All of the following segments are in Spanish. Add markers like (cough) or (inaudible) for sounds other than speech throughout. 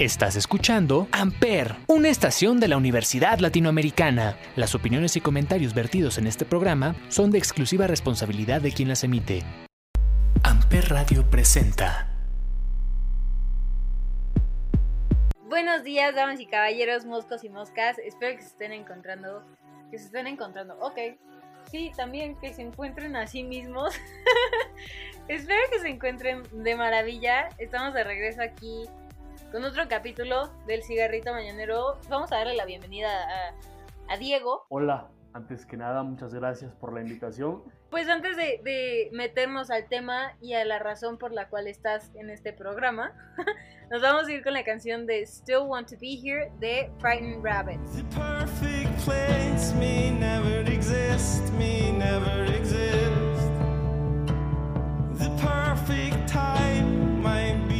Estás escuchando Amper, una estación de la Universidad Latinoamericana. Las opiniones y comentarios vertidos en este programa son de exclusiva responsabilidad de quien las emite. Amper Radio presenta. Buenos días, damas y caballeros, moscos y moscas. Espero que se estén encontrando. Que se estén encontrando. Ok. Sí, también que se encuentren a sí mismos. (laughs) Espero que se encuentren de maravilla. Estamos de regreso aquí con otro capítulo del cigarrito mañanero. Vamos a darle la bienvenida a, Diego. Hola, antes que nada, muchas gracias por la invitación. Pues antes de, meternos al tema y a la razón por la cual estás en este programa, (laughs) nos vamos a ir con la canción de Still Want to Be Here de Frightened Rabbits. The perfect place may never exist, may never exist. The perfect time might be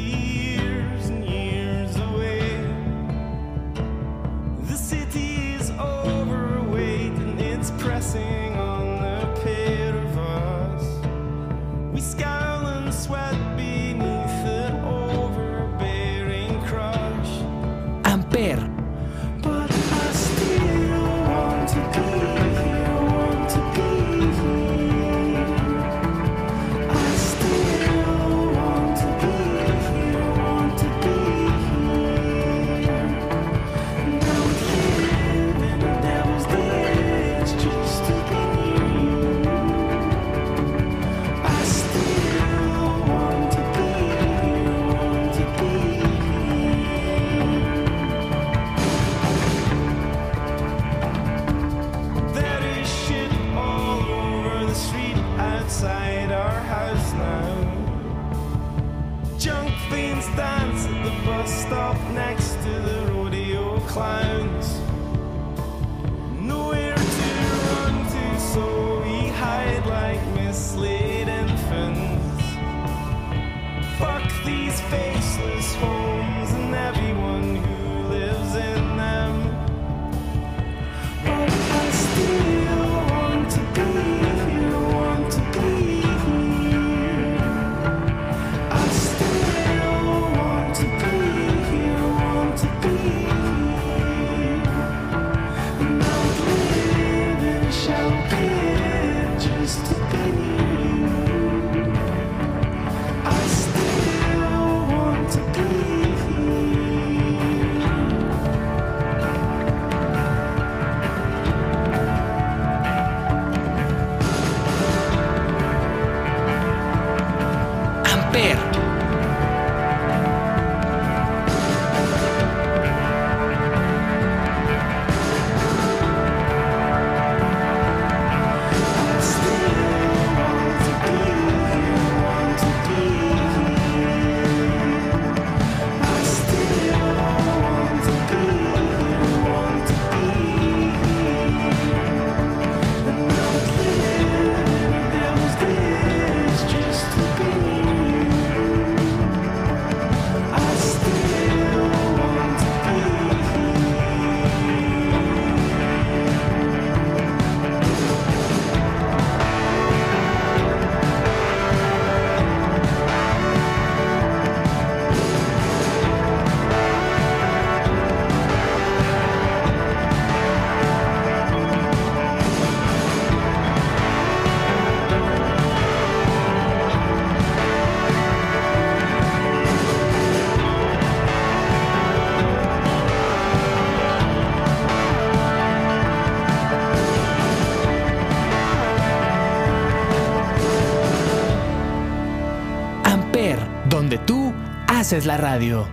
es la radio.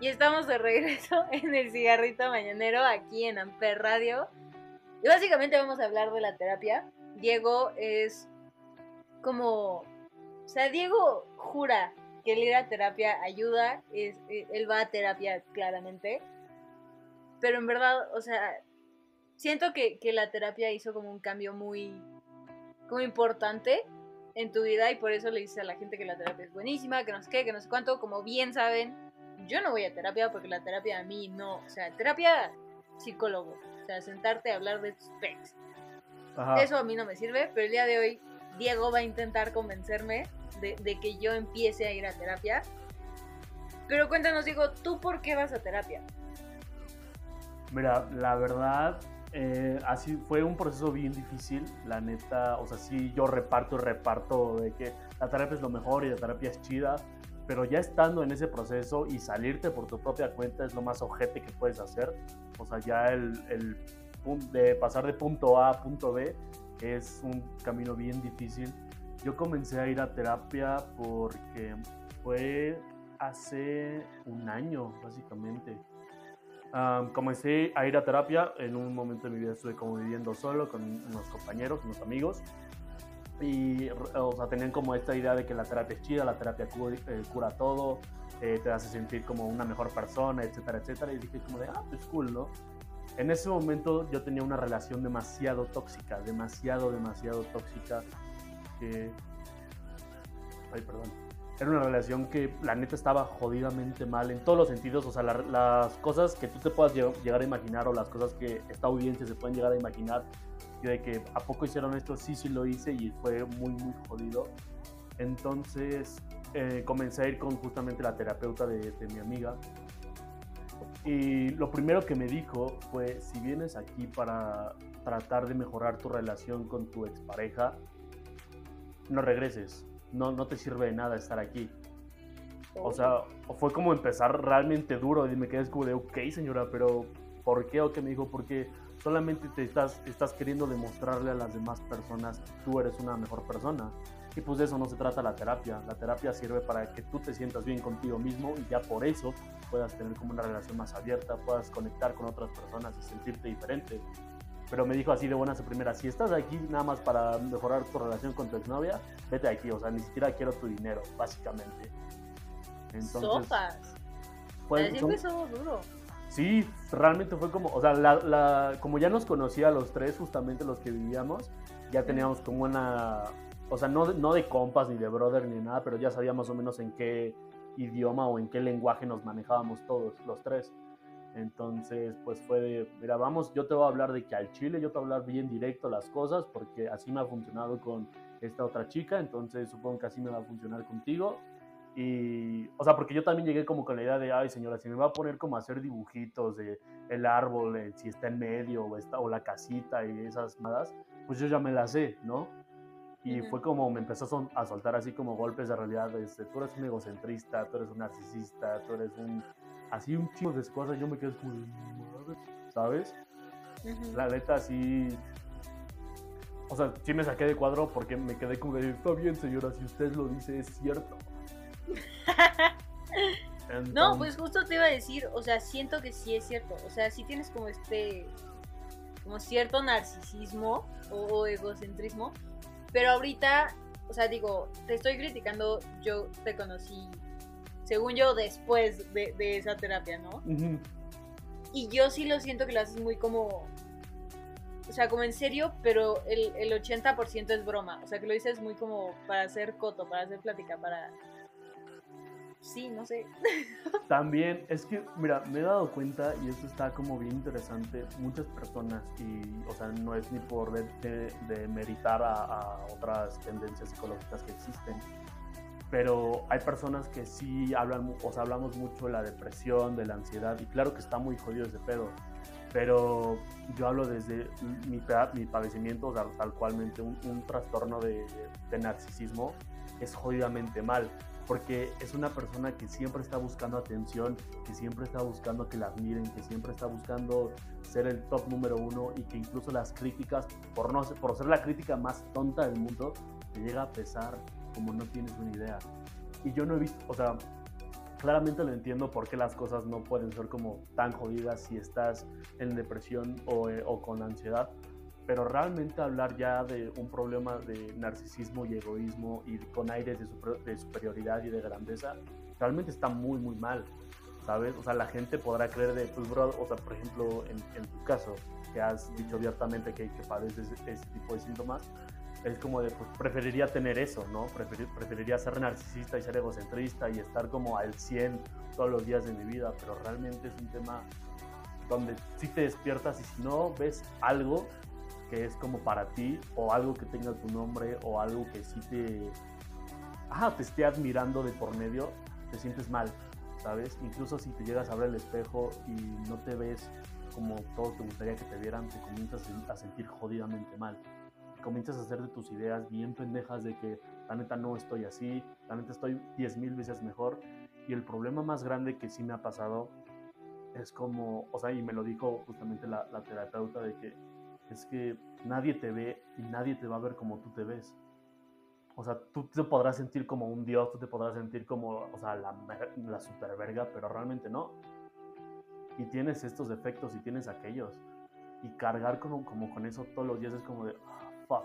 Y estamos de regreso (laughs) en el cigarrito mañanero aquí en Amper Radio. Y básicamente vamos a hablar de la terapia. Diego es como... O sea, Diego jura que el ir a terapia ayuda. Es, eh, él va a terapia claramente. Pero en verdad, o sea, siento que, que la terapia hizo como un cambio muy... Como importante en tu vida y por eso le dices a la gente que la terapia es buenísima, que no sé qué, que no sé cuánto, como bien saben, yo no voy a terapia porque la terapia a mí no, o sea, terapia psicólogo, o sea, sentarte a hablar de tus pecs. Eso a mí no me sirve, pero el día de hoy Diego va a intentar convencerme de, de que yo empiece a ir a terapia. Pero cuéntanos, Diego, ¿tú por qué vas a terapia? Mira, la verdad, eh, así fue un proceso bien difícil, la neta, o sea, sí, yo reparto y reparto de que la terapia es lo mejor y la terapia es chida, pero ya estando en ese proceso y salirte por tu propia cuenta es lo más ojete que puedes hacer, o sea, ya el, el de pasar de punto A a punto B es un camino bien difícil. Yo comencé a ir a terapia porque fue hace un año, básicamente comencé a ir a terapia. En un momento de mi vida estuve como viviendo solo con unos compañeros, unos amigos. Y, o sea, tenían como esta idea de que la terapia es chida, la terapia eh, cura, todo, eh, te hace sentir como una mejor persona, etcétera, etcétera. Y dije como de, ah, pues cool, ¿no? En ese momento yo tenía una relación demasiado tóxica, demasiado, demasiado tóxica. Que... Ay, perdón era una relación que la neta estaba jodidamente mal en todos los sentidos. O sea, las cosas que tú te puedas llegar a imaginar o las cosas que esta audiencia se pueden llegar a imaginar. Yo de que a poco hicieron esto, sí, sí lo hice y fue muy, muy jodido. Entonces eh, comencé a ir con justamente la terapeuta de, de mi amiga. Y lo primero que me dijo fue, si vienes aquí para tratar de mejorar tu relación con tu expareja, no regreses no, no te sirve de nada estar aquí. O sea, fue como empezar realmente duro y me quedé como de, ok señora, pero ¿por qué? O que me dijo, porque solamente te estás, estás queriendo demostrarle a las demás personas que tú eres una mejor persona. Y pues de eso no se trata la terapia. La terapia sirve para que tú te sientas bien contigo mismo y ya por eso puedas tener como una relación más abierta, puedas conectar con otras personas y sentirte diferente pero me dijo así de buenas a primeras, si estás aquí nada más para mejorar tu relación con tu exnovia, vete aquí, o sea, ni siquiera quiero tu dinero, básicamente. Entonces, Sopas. Pues, duro. Sí, realmente fue como, o sea, la, como ya nos conocía los tres, justamente los que vivíamos, ya teníamos como una, o sea, no, no de compas ni de brother ni nada, pero ya sabía más o menos en qué idioma o en qué lenguaje nos manejábamos todos, los tres. Entonces, pues fue de, mira, vamos, yo te voy a hablar de que al chile, yo te voy a hablar bien directo las cosas, porque así me ha funcionado con esta otra chica, entonces supongo que así me va a funcionar contigo. Y, o sea, porque yo también llegué como con la idea de, ay señora, si me va a poner como a hacer dibujitos de el árbol, eh, si está en medio, o, está, o la casita y esas madas, pues yo ya me las sé, ¿no? Y fue como me empezó a soltar así como golpes de realidad, de, este, tú eres un egocentrista, tú eres un narcisista, tú eres un así un chingo de cosas, yo me quedé como, ¿sabes? La neta, sí. O sea, sí me saqué de cuadro porque me quedé como está bien, señora, si usted lo dice, es cierto. (laughs) no, pues justo te iba a decir, o sea, siento que sí es cierto. O sea, sí tienes como este, como cierto narcisismo o egocentrismo. Pero ahorita, o sea, digo, te estoy criticando, yo te conocí según yo, después de, esa terapia, ¿no? Y yo sí lo siento que lo haces muy como, o sea, como en serio, pero el, el 80% es broma. O sea, que lo dices muy como para hacer coto, para hacer plática, para... Sí, no sé. (laughs) También es que, mira, me he dado cuenta, y esto está como bien interesante, muchas personas, y, o sea, no es ni por de, de, meritar a, a otras tendencias psicológicas que existen, pero hay personas que sí hablan, o sea, hablamos mucho de la depresión, de la ansiedad, y claro que está muy jodido ese pedo, pero yo hablo desde mi, mi padecimiento, tal, cualmente un, un trastorno de, de, narcisismo, es jodidamente mal, porque es una persona que siempre está buscando atención, que siempre está buscando que la admiren, que siempre está buscando ser el top número uno y que incluso las críticas, por, no, por ser la crítica más tonta del mundo, te llega a pesar como no tienes una idea. Y yo no he visto, o sea, claramente lo entiendo por qué las cosas no pueden ser como tan jodidas si estás en depresión o, eh, con ansiedad, pero realmente hablar ya de un problema de narcisismo y egoísmo y con aires de, de, superioridad y de grandeza, realmente está muy, muy mal, ¿sabes? O sea, la gente podrá creer de, pues, bro, o sea, por ejemplo, en, en tu caso, que has dicho abiertamente que, que padeces ese tipo de síntomas, es como de, pues preferiría tener eso, ¿no? preferiría ser narcisista y ser egocentrista y estar como al 100 todos los días de mi vida, pero realmente es un tema donde si te despiertas y si no ves algo, que es como para ti, o algo que tenga tu nombre, o algo que sí te, ajá, te esté admirando de por medio, te sientes mal, ¿sabes? Incluso si te llegas a ver el espejo y no te ves como todos te gustaría que te vieran, te comienzas a sentir jodidamente mal. Comienzas a hacer de tus ideas bien pendejas de que la neta no estoy así, la neta estoy 10 mil veces mejor. Y el problema más grande que sí me ha pasado es como, o sea, y me lo dijo justamente la, la terapeuta de que es que nadie te ve y nadie te va a ver como tú te ves. O sea, tú te podrás sentir como un dios, tú te podrás sentir como, o sea, la, la super verga, pero realmente no. Y tienes estos defectos y tienes aquellos. Y cargar como, como con eso todos los días es como de, fuck,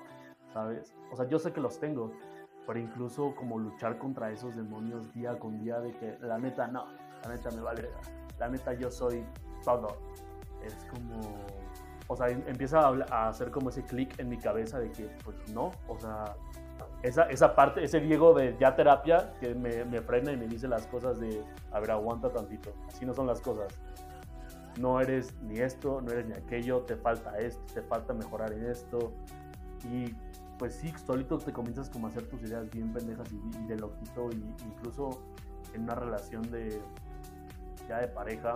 ¿sabes? O sea, yo sé que los tengo, pero incluso como luchar contra esos demonios día con día de que la neta no, la neta me vale, la neta yo soy todo. Es como o sea, em, empieza a, hacer como ese clic en mi cabeza de que, pues no, o sea, esa, esa parte, ese Diego de ya terapia que me, me, frena y me dice las cosas de, a ver, aguanta tantito, así no son las cosas. No eres ni esto, no eres ni aquello, te falta esto, te falta mejorar en esto. Y pues sí, solito te comienzas como a hacer tus ideas bien pendejas y, de loquito, y incluso en una relación de ya de pareja,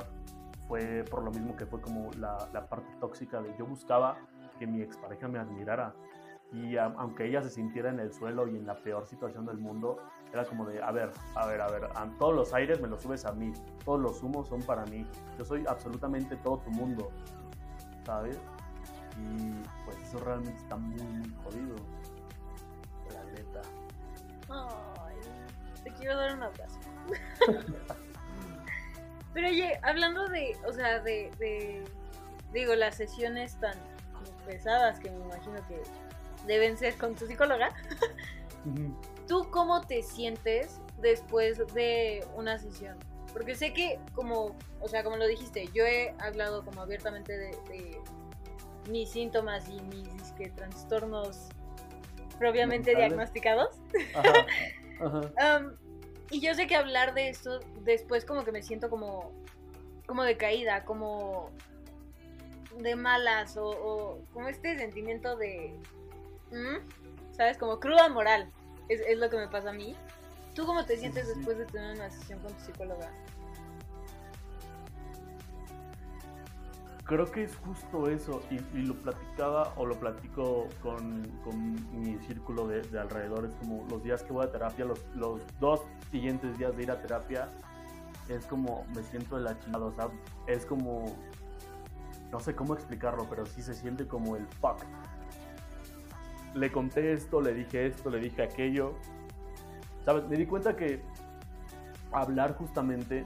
fue por lo mismo que fue como la, la parte tóxica de yo buscaba que mi expareja me admirara. Y aunque ella se sintiera en el suelo y en la peor situación del mundo, era como de, a ver, a ver, a ver, a todos los aires me los subes a mí, todos los humos son para mí, yo soy absolutamente todo tu mundo, ¿sabes? Y pues eso realmente está muy, muy jodido, la neta. Ay, te quiero dar un abrazo. (laughs) Pero oye, hablando de, o sea, de, digo, las sesiones tan pesadas que me imagino que deben ser con tu psicóloga, ¿tú cómo te sientes después de una sesión? Porque sé que, como, o sea, como lo dijiste, yo he hablado como abiertamente de, mis síntomas y mis que, trastornos propiamente diagnosticados. Ajá. (laughs) Y yo sé que hablar de esto después como que me siento como, como decaída, como de malas o, como este sentimiento de, ¿sabes? Como cruda moral, es, es, lo que me pasa a mí. ¿Tú cómo te sientes después de tener una sesión con tu psicóloga? Creo que es justo eso, y, lo platicaba o lo platico con, mi círculo de, de, alrededor, es como los días que voy a terapia, los, los dos siguientes días de ir a terapia, es como me siento de la chingada, o sea, es como, no sé cómo explicarlo, pero sí se siente como el fuck. Le conté esto, le dije esto, le dije aquello, ¿sabes? Me di cuenta que hablar justamente,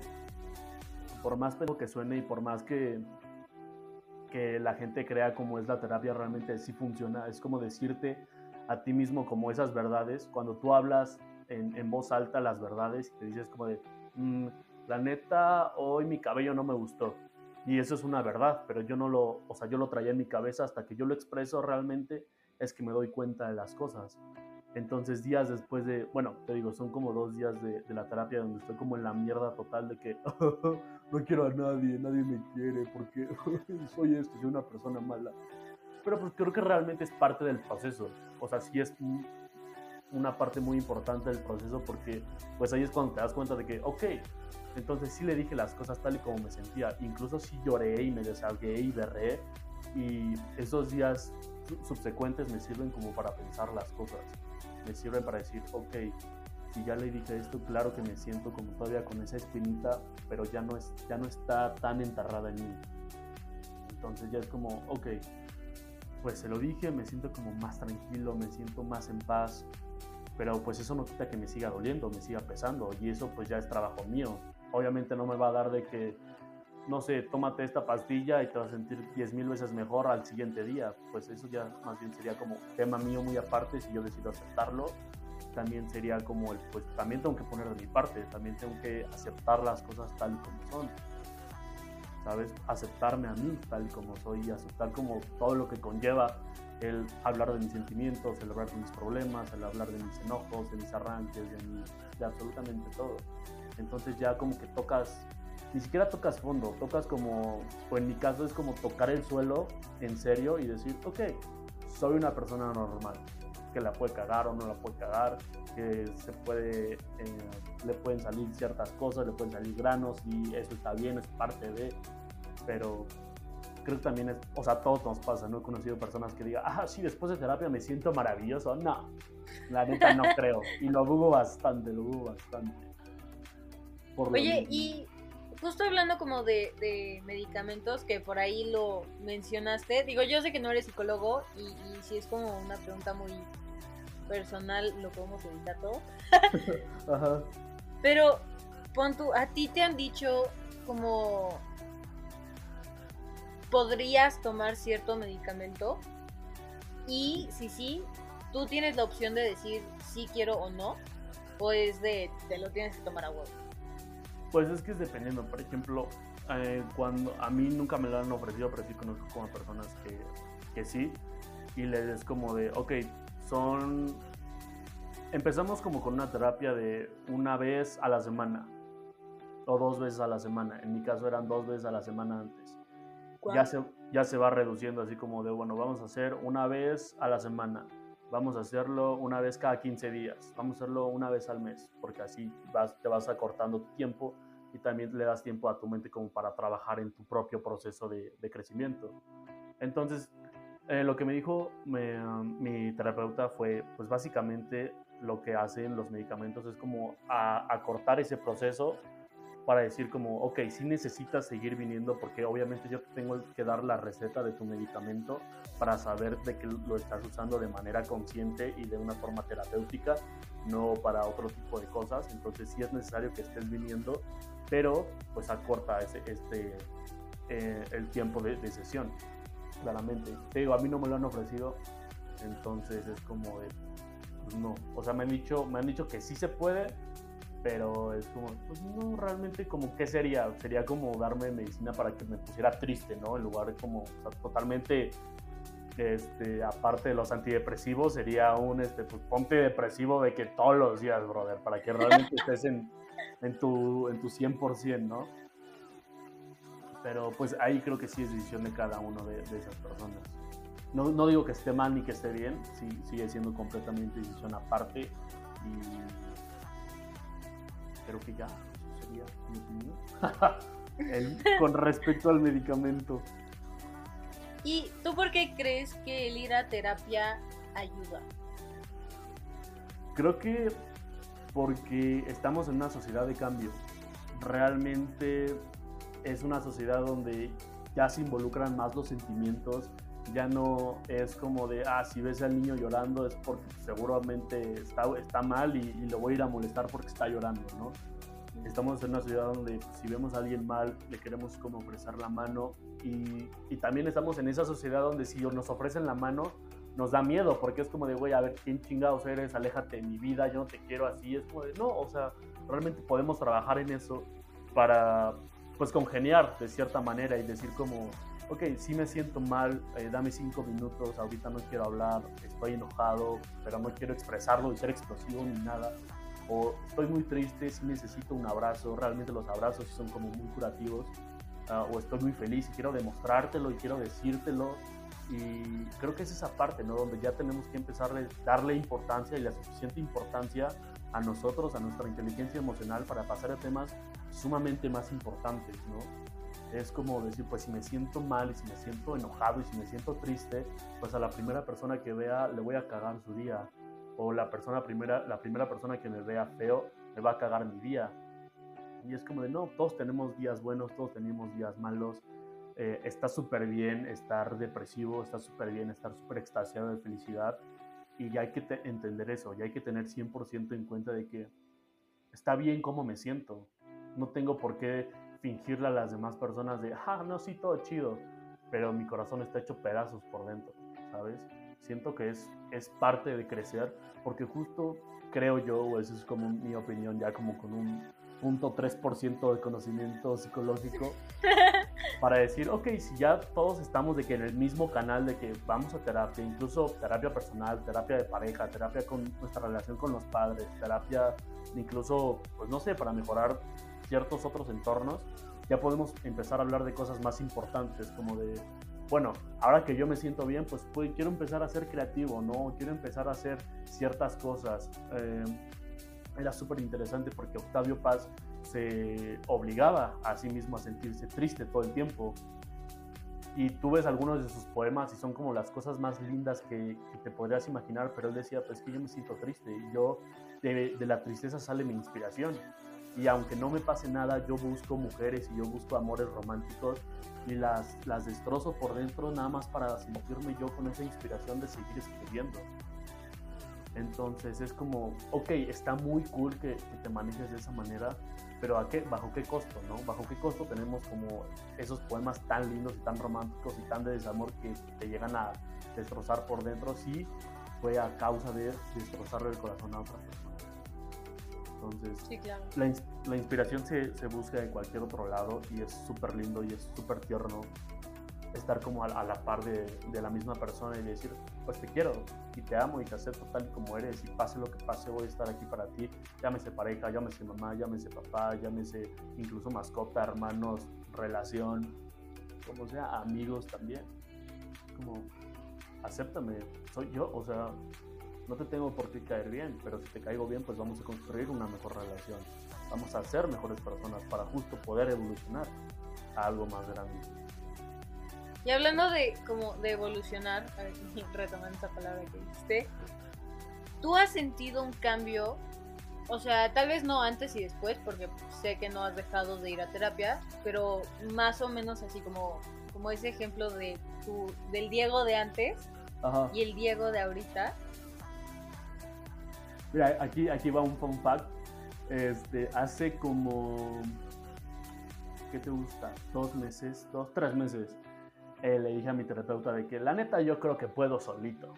por más pedo que suene y por más que que la gente crea como es la terapia realmente sí funciona. Es como decirte a ti mismo como esas verdades. Cuando tú hablas en, voz alta las verdades y te dices como de, mm, la neta, hoy mi cabello no me gustó. Y eso es una verdad, pero yo no lo, o sea, yo lo traía en mi cabeza hasta que yo lo expreso realmente, es que me doy cuenta de las cosas. Entonces días después de, bueno, te digo, son como dos días de, la terapia donde estoy como en la mierda total de que (laughs) no quiero a nadie, nadie me quiere porque (laughs) soy esto, soy una persona mala. Pero pues creo que realmente es parte del proceso. O sea, sí es una parte muy importante del proceso porque pues ahí es cuando te das cuenta de que, ok, entonces sí le dije las cosas tal y como me sentía. Incluso sí lloré y me desahogué y berré. Y esos días subsecuentes me sirven como para pensar las cosas me sirven para decir, ok, si ya le dije esto, claro que me siento como todavía con esa espinita, pero ya no, es, ya no está tan enterrada en mí. Entonces ya es como, ok, pues se lo dije, me siento como más tranquilo, me siento más en paz, pero pues eso no quita que me siga doliendo, me siga pesando, y eso pues ya es trabajo mío. Obviamente no me va a dar de que no sé, tómate esta pastilla y te vas a sentir 10 mil veces mejor al siguiente día. Pues eso ya más bien sería como tema mío muy aparte, si yo decido aceptarlo, también sería como el, pues también tengo que poner de mi parte, también tengo que aceptar las cosas tal y como son. ¿Sabes? Aceptarme a mí tal y como soy y aceptar como todo lo que conlleva el hablar de mis sentimientos, el hablar de mis problemas, el hablar de mis enojos, de mis arranques, de, de absolutamente todo. Entonces ya como que tocas ni siquiera tocas fondo, tocas como, o en mi caso es como tocar el suelo en serio y decir, ok, soy una persona normal, que la puede cagar o no la puede cagar, que se puede, eh, le pueden salir ciertas cosas, le pueden salir granos y eso está bien, es parte de, pero creo que también es, o sea, a todos nos pasa, ¿no? He conocido personas que digan, ah, sí, después de terapia me siento maravilloso. No, la neta no (laughs) creo. Y lo dudo bastante, lo dudo bastante. Oye, y justo hablando como de, de, medicamentos, que por ahí lo mencionaste, digo, yo sé que no eres psicólogo y, y si es como una pregunta muy personal, lo podemos evitar todo. (laughs) Ajá. Pero, pon tú, a ti te han dicho como podrías tomar cierto medicamento y si sí, tú tienes la opción de decir si quiero o no, o es de te lo tienes que tomar a huevo. Pues es que es dependiendo, por ejemplo, eh, cuando a mí nunca me lo han ofrecido, pero sí conozco como personas que, que sí, y les es como de, ok, son... Empezamos como con una terapia de una vez a la semana, o dos veces a la semana, en mi caso eran dos veces a la semana antes. Ya se, ya se va reduciendo así como de, bueno, vamos a hacer una vez a la semana, vamos a hacerlo una vez cada 15 días, vamos a hacerlo una vez al mes, porque así vas, te vas acortando tiempo y también le das tiempo a tu mente como para trabajar en tu propio proceso de, crecimiento. Entonces, eh, lo que me dijo mi terapeuta fue, pues básicamente lo que hacen los medicamentos es como acortar ese proceso para decir como, ok, si necesitas seguir viniendo porque obviamente yo tengo que dar la receta de tu medicamento para saber de que lo estás usando de manera consciente y de una forma terapéutica, no para otro tipo de cosas. Entonces sí es necesario que estés viniendo, pero pues acorta ese, este, eh, el tiempo de, de, sesión, claramente. Te digo, a mí no me lo han ofrecido, entonces es como pues no. O sea, me han dicho, me han dicho que sí se puede, pero es como, pues no, realmente como, ¿qué sería? Sería como darme medicina para que me pusiera triste, ¿no? En lugar de como, o sea, totalmente, este, aparte de los antidepresivos, sería un, este, pues ponte depresivo de que todos los días, brother, para que realmente estés en, en, tu, en tu 100%, ¿no? Pero pues ahí creo que sí es decisión de cada uno de, esas personas. No, no, digo que esté mal ni que esté bien, sí, sigue siendo completamente decisión aparte y creo que ya sería mi opinión. (laughs) con respecto al medicamento. ¿Y tú por qué crees que el ir a terapia ayuda? Creo que porque estamos en una sociedad de cambio. Realmente es una sociedad donde ya se involucran más los sentimientos, ya no es como de, ah, si ves al niño llorando es porque seguramente está, está mal y, lo voy a ir a molestar porque está llorando, ¿no? Estamos en una ciudad donde si vemos a alguien mal le queremos como ofrecer la mano y, y también estamos en esa sociedad donde si nos ofrecen la mano nos da miedo porque es como de, güey, a ver, ¿quién chingados eres? Aléjate de mi vida, yo no te quiero así. Es como de, no, o sea, realmente podemos trabajar en eso para, pues, congeniar de cierta manera y decir como, ok, sí me siento mal, eh, dame cinco minutos, ahorita no quiero hablar, estoy enojado, pero no quiero expresarlo y ser explosivo ni nada. O estoy muy triste, sí necesito un abrazo, realmente los abrazos son como muy curativos. Uh, o estoy muy feliz y quiero demostrártelo y quiero decírtelo. Y creo que es esa parte, ¿no? Donde ya tenemos que empezar a darle importancia y la suficiente importancia a nosotros, a nuestra inteligencia emocional para pasar a temas sumamente más importantes, ¿no? Es como decir, pues si me siento mal y si me siento enojado y si me siento triste, pues a la primera persona que vea le voy a cagar su día. O la, persona primera, la primera persona que me vea feo me va a cagar mi día. Y es como de, no, todos tenemos días buenos, todos tenemos días malos. Eh, está súper bien estar depresivo, está súper bien estar súper extasiado de felicidad. Y ya hay que entender eso, ya hay que tener 100% en cuenta de que está bien cómo me siento. No tengo por qué fingirle a las demás personas de, ah, no, sí, todo chido, pero mi corazón está hecho pedazos por dentro, ¿sabes? Siento que es, es parte de crecer, porque justo creo yo, o eso es como mi opinión, ya como con un punto 3% de conocimiento psicológico, (laughs) para decir, ok, si ya todos estamos de que en el mismo canal de que vamos a terapia, incluso terapia personal, terapia de pareja, terapia con nuestra relación con los padres, terapia incluso, pues no sé, para mejorar ciertos otros entornos, ya podemos empezar a hablar de cosas más importantes, como de bueno, ahora que yo me siento bien, pues, pues quiero empezar a ser creativo, ¿no? Quiero empezar a hacer ciertas cosas. Eh, era súper interesante porque Octavio Paz se obligaba a sí mismo a sentirse triste todo el tiempo. Y tú ves algunos de sus poemas y son como las cosas más lindas que, te podrías imaginar, pero él decía, pues que yo me siento triste y yo de la tristeza sale mi inspiración. Y aunque no me pase nada, yo busco mujeres y yo busco amores románticos y las, las destrozo por dentro nada más para sentirme yo con esa inspiración de seguir escribiendo. Entonces es como, ok, está muy cool que, te manejes de esa manera, pero ¿a qué, ¿bajo qué costo? ¿no? ¿Bajo qué costo tenemos como esos poemas tan lindos y tan románticos y tan de desamor que te llegan a destrozar por dentro si fue a causa de destrozarle el corazón a otra persona? Entonces, la, la, inspiración se, se, busca en cualquier otro lado y es súper lindo y es súper tierno estar como a, la par de, de, la misma persona y decir, pues te quiero y te amo y te acepto tal y como eres y pase lo que pase voy a estar aquí para ti, llámese pareja, llámese mamá, llámese papá, llámese incluso mascota, hermanos, relación, como sea, amigos también. Como, acéptame, soy yo, o sea, no te tengo por qué caer bien, pero si te caigo bien, pues vamos a construir una mejor relación. Vamos a ser mejores personas para justo poder evolucionar a algo más grande. Y hablando de como de evolucionar, (laughs) retomando esa palabra que dijiste, ¿tú has sentido un cambio? O sea, tal vez no antes y después, porque sé que no has dejado de ir a terapia, pero más o menos así como, como ese ejemplo de tu, del Diego de antes y el Diego de ahorita. Mira, aquí, aquí va un fun fact. Este, hace como, ¿qué te gusta? Dos meses, dos, tres meses eh, le dije a mi terapeuta de que la neta yo creo que puedo solito.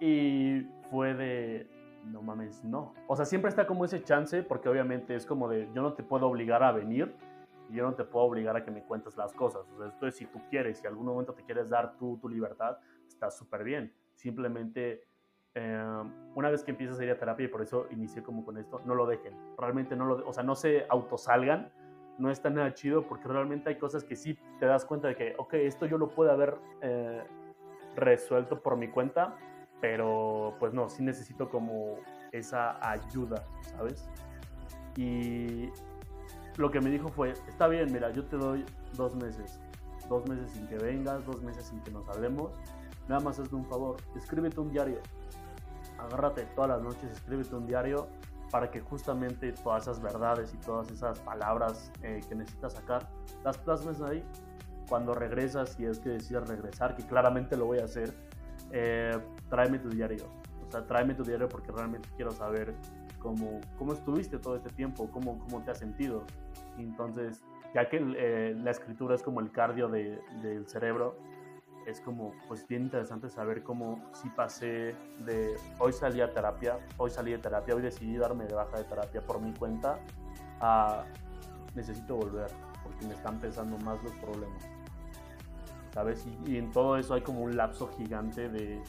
Y fue de, no mames, no. O sea, siempre está como ese chance porque obviamente es como de, yo no te puedo obligar a venir y yo no te puedo obligar a que me cuentes las cosas. O sea, entonces si tú quieres, si algún momento te quieres dar tú tu libertad, está súper bien. Simplemente eh, una vez que empiezas a ir a terapia y por eso inicié como con esto, no lo dejen. Realmente no lo, o sea, no se autosalgan no está nada chido porque realmente hay cosas que sí te das cuenta de que, ok, esto yo lo puedo haber eh, resuelto por mi cuenta, pero pues no, sí necesito como esa ayuda, ¿sabes? Y lo que me dijo fue, está bien, mira, yo te doy dos meses, dos meses sin que vengas, dos meses sin que nos hablemos, nada más hazme un favor, escríbete un diario, agárrate todas las noches, escríbete un diario para que justamente todas esas verdades y todas esas palabras eh, que necesitas sacar, las plasmes ahí. Cuando regresas, si es que decides regresar, que claramente lo voy a hacer, eh, tráeme tu diario. O sea, tráeme tu diario porque realmente quiero saber cómo, cómo estuviste todo este tiempo, cómo, cómo te has sentido. Entonces, ya que eh, la escritura es como el cardio de, del cerebro, es como, pues bien interesante saber cómo si pasé de hoy salí a terapia, hoy salí de terapia, hoy decidí darme de baja de terapia por mi cuenta, a necesito volver, porque me están pesando más los problemas. ¿Sabes? Y, en todo eso hay como un lapso gigante de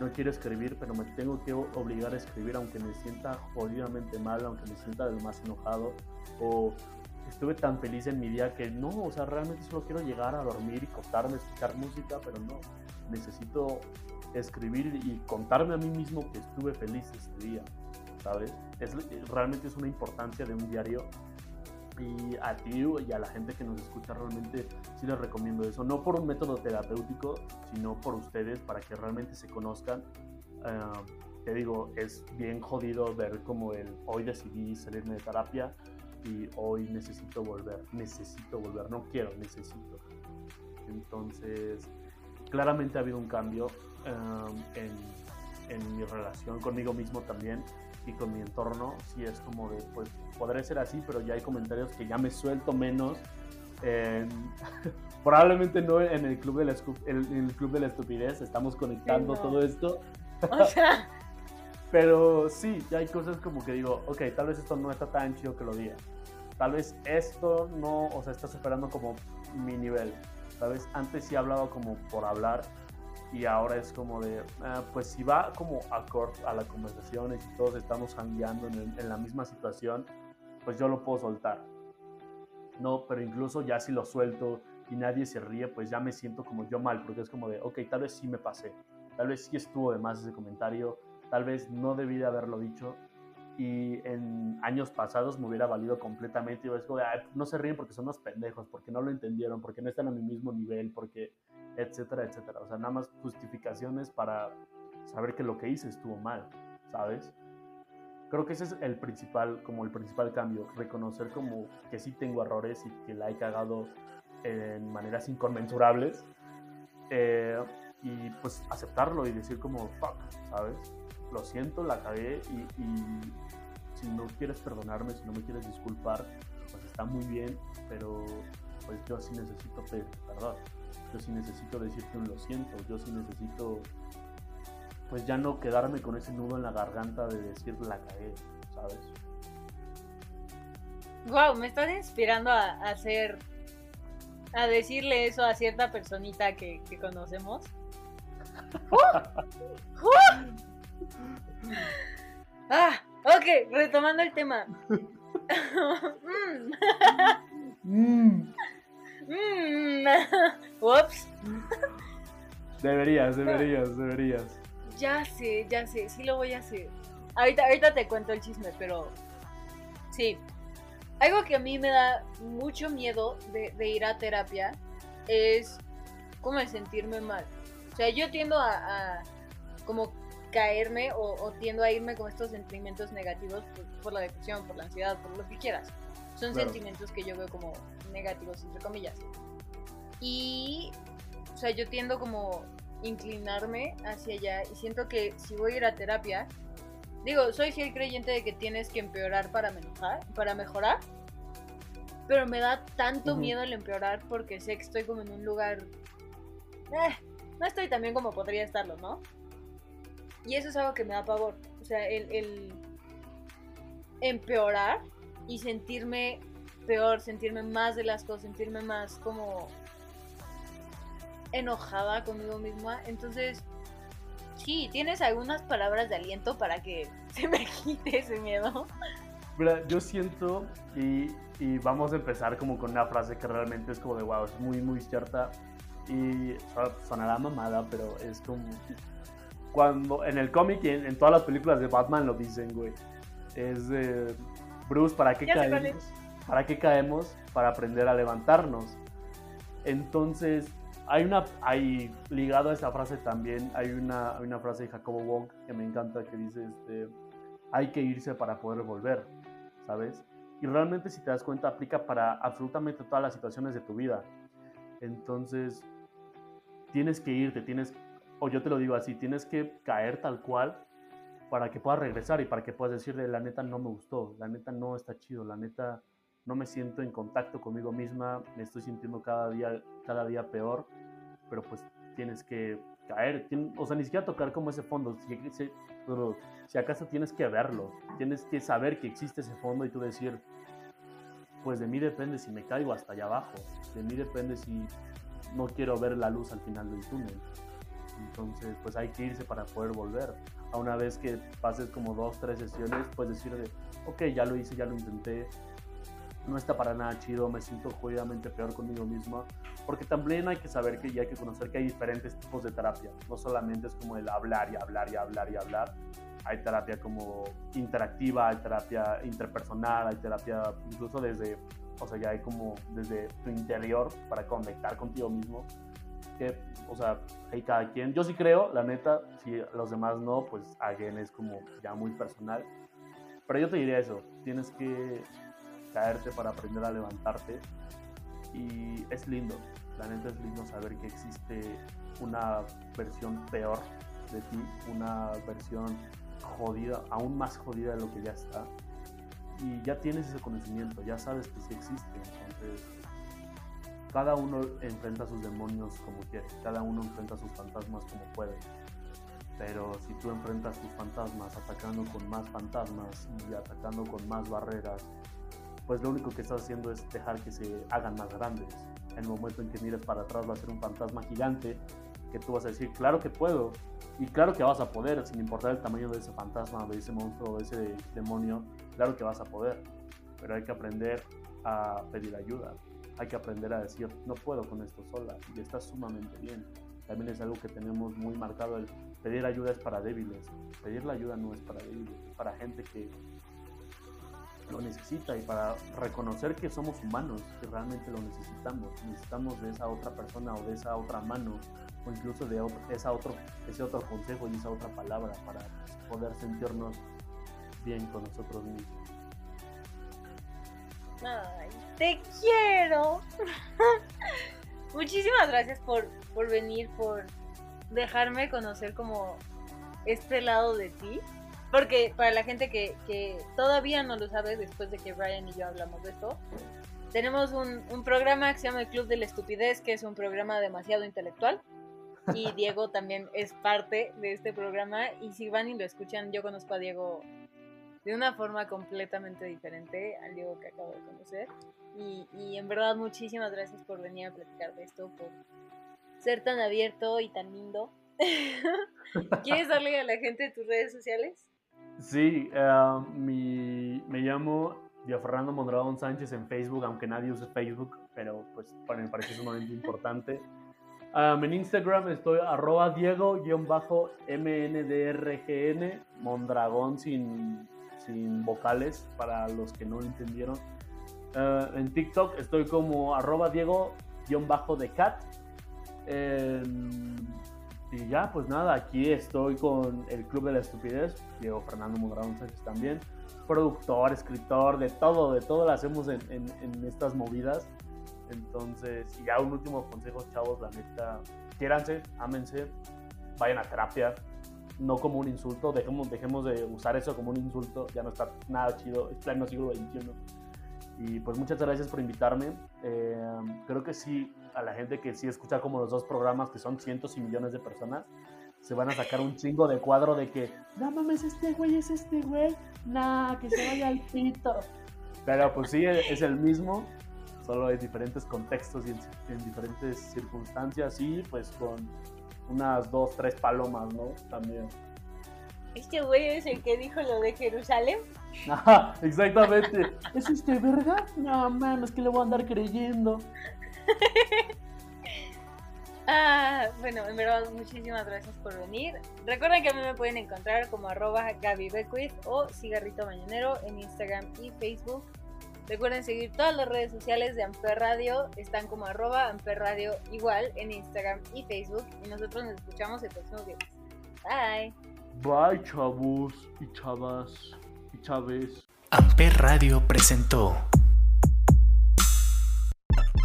no quiero escribir, pero me tengo que obligar a escribir aunque me sienta jodidamente mal, aunque me sienta de lo más enojado, o estuve tan feliz en mi día que no, o sea, realmente solo quiero llegar a dormir y contarme, escuchar música, pero no, necesito escribir y contarme a mí mismo que estuve feliz ese día, ¿sabes? Es, realmente es una importancia de un diario y a ti y a la gente que nos escucha realmente sí les recomiendo eso, no por un método terapéutico, sino por ustedes para que realmente se conozcan. Ah, te digo, es bien jodido ver como el hoy decidí salirme de terapia y hoy necesito volver, necesito volver, no quiero, necesito. Entonces, claramente ha habido un cambio um, en, en, mi relación conmigo mismo también y con mi entorno. Sí es como de, pues, podré ser así, pero ya hay comentarios que ya me suelto menos. (laughs) probablemente no en el club de la, en el club de la estupidez, estamos conectando todo esto. O sea... (laughs) Pero sí, ya hay cosas como que digo, ok, tal vez esto no está tan chido que lo diga. Tal vez esto no, o sea, está superando como mi nivel. Tal vez antes sí hablaba como por hablar y ahora es como de, ah, pues si va como acorde a la conversación y todos estamos cambiando en, en la misma situación, pues yo lo puedo soltar. No, pero incluso ya si lo suelto y nadie se ríe, pues ya me siento como yo mal, porque es como de, ok, tal vez sí me pasé, tal vez sí estuvo de más ese comentario, tal vez no debí de haberlo dicho, y en años pasados me hubiera valido completamente. Y es como, no se ríen porque son unos pendejos, porque no lo entendieron, porque no están a mi mismo nivel, porque etcétera, etcétera. O sea, nada más justificaciones para saber que lo que hice estuvo mal, ¿sabes? Creo que ese es el principal, como el principal cambio, reconocer como que sí tengo errores y que la he cagado en maneras inconmensurables eh, y pues aceptarlo y decir como, fuck, ¿sabes? Lo siento, la cagué y, y si no quieres perdonarme, si no me quieres disculpar, pues está muy bien, pero pues yo sí necesito pedir perdón. Yo sí necesito decirte un lo siento, yo sí necesito pues ya no quedarme con ese nudo en la garganta de decir la cagué, ¿sabes? Wow, me estás inspirando a, hacer, a decirle eso a cierta personita que, que conocemos. ¡Uh! (laughs) ¡Uh! Ah, ok, retomando el tema. mm. (laughs) mm. Ups. Deberías, deberías, deberías. Ya sé, ya sé, sí lo voy a hacer. Ahorita, ahorita te cuento el chisme, pero sí. Algo que a mí me da mucho miedo de, ir a terapia es como el sentirme mal. O sea, yo tiendo a, como caerme o, tiendo a irme con estos sentimientos negativos por, la depresión, por la ansiedad, por lo que quieras. Son sentimientos que yo veo como negativos, entre comillas. Y, o sea, yo tiendo como inclinarme hacia allá y siento que si voy a ir a terapia, digo, soy fiel creyente de que tienes que empeorar para mejorar, para mejorar, pero me da tanto miedo el empeorar porque sé que estoy como en un lugar, eh, no estoy tan bien como podría estarlo, ¿no? Y eso es algo que me da pavor, o sea, el, el empeorar y sentirme peor, sentirme más de las cosas, sentirme más como enojada conmigo misma. Entonces, sí, ¿tienes algunas palabras de aliento para que (laughs) se me quite ese miedo? Yo siento, y, y, vamos a empezar como con una frase que realmente es como de wow, es muy, muy cierta. Y sonará mamada, pero es como. Cuando en el cómic y en, todas las películas de Batman lo dicen, güey. Es de. Bruce, ¿para qué caemos? ¿Para qué caemos? Para aprender a levantarnos. Entonces, hay una, hay, ligado a esa frase también, hay una, una frase de Jacobo Wong que me encanta que dice, este, hay que irse para poder volver, ¿sabes? Y realmente si te das cuenta aplica para absolutamente todas las situaciones de tu vida. Entonces, tienes que irte, tienes, o yo te lo digo así, tienes que caer tal cual para que puedas regresar y para que puedas decirle, la neta no me gustó, la neta no está chido, la neta no me siento en contacto conmigo misma, me estoy sintiendo cada día, cada día peor, pero pues tienes que caer, o sea, ni siquiera tocar como ese fondo, si, si acaso tienes que verlo, tienes que saber que existe ese fondo y tú decir, pues de mí depende si me caigo hasta allá abajo, de mí depende si no quiero ver la luz al final del túnel. Entonces, pues hay que irse para poder volver. A una vez que pases como dos, tres sesiones, pues decir, ok, ya lo hice, ya lo intenté, no está para nada chido, me siento jodidamente peor conmigo mismo, porque también hay que saber que y hay que conocer que hay diferentes tipos de terapia, no solamente es como el hablar y hablar y hablar y hablar, hay terapia como interactiva, hay terapia interpersonal, hay terapia incluso desde, o sea, ya hay como desde tu interior para conectar contigo mismo, que, o sea, hay cada quien, yo sí creo, la neta, si los demás no, pues alguien es como ya muy personal, pero yo te diría eso, tienes que caerte para aprender a levantarte. Y es lindo, la neta es lindo saber que existe una versión peor de ti, una versión jodida, aún más jodida de lo que ya está. Y ya tienes ese conocimiento, ya sabes que sí existe. Entonces, cada uno enfrenta sus demonios como quiere, cada uno enfrenta sus fantasmas como puede. Pero si tú enfrentas tus fantasmas atacando con más fantasmas y atacando con más barreras pues lo único que estás haciendo es dejar que se hagan más grandes. En el momento en que mires para atrás va a ser un fantasma gigante que tú vas a decir, claro que puedo, y claro que vas a poder, sin importar el tamaño de ese fantasma, de ese monstruo, de ese demonio, claro que vas a poder, pero hay que aprender a pedir ayuda, hay que aprender a decir, no puedo con esto sola y está sumamente bien. También es algo que tenemos muy marcado, el pedir ayuda es para débiles, pedir la ayuda no es para débiles, es para gente que lo necesita y para reconocer que somos humanos, que realmente lo necesitamos, necesitamos de esa otra persona o de esa otra mano o incluso de esa otro, ese otro consejo y esa otra palabra para poder sentirnos bien con nosotros mismos. Ay, te quiero. (laughs) Muchísimas gracias por, por venir, por dejarme conocer como este lado de ti. Porque para la gente que, que, todavía no lo sabe, después de que Brian y yo hablamos de esto, tenemos un, un, programa que se llama El Club de la Estupidez, que es un programa demasiado intelectual. Y (laughs) Diego también es parte de este programa. Y si van y lo escuchan, yo conozco a Diego de una forma completamente diferente al Diego que acabo de conocer. Y, en verdad, muchísimas gracias por venir a platicar de esto, por ser tan abierto y tan lindo. (laughs) ¿Quieres darle a la gente tus redes sociales? Sí, uh, mi, me llamo Dio Fernando Mondragón Sánchez en Facebook, aunque nadie use Facebook, pero pues para mí me parece sumamente importante. Um, en Instagram estoy arroba Diego-MNDRGN, Mondragón sin, sin vocales, para los que no lo entendieron. Uh, en TikTok estoy como arroba Diego-Decat. Y ya, pues nada, aquí estoy con el Club de la Estupidez, Diego Fernando Mondragón Sánchez también, productor, escritor, de todo, de todo lo hacemos en, en, estas movidas. Entonces, y ya un último consejo, chavos, la neta, quiéranse, ámense, vayan a terapia, no como un insulto, dejemos, dejemos de usar eso como un insulto, ya no está nada chido, es pleno siglo XXI. Y pues muchas gracias por invitarme. Eh, creo que sí, a la gente que sí escucha como los dos programas, que son cientos y millones de personas, se van a sacar un chingo de cuadro de que, no mames, este güey es este güey, nah, que se vaya al pito. Pero pues sí, es el mismo, solo en diferentes contextos y en, diferentes circunstancias y pues con unas dos, tres palomas, ¿no? También. ¿Este güey es el que dijo lo de Jerusalén? (laughs) Ajá, exactamente. ¿Es este verdad? No mames, que le voy a andar creyendo. (laughs) ah, bueno, en verdad, muchísimas gracias por venir. Recuerden que a mí me pueden encontrar como arroba Gaby o Cigarrito Mañanero en Instagram y Facebook. Recuerden seguir todas las redes sociales de Amper Radio. Están como arroba Amper Radio igual en Instagram y Facebook. Y nosotros nos escuchamos el próximo viernes. Bye. Bye, chavos y chavas y chaves. Amper Radio presentó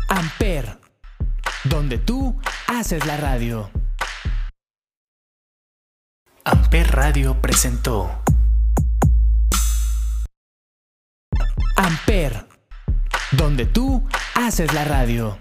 Amper, donde tú haces la radio. Amper Radio presentó Amper, donde tú haces la radio.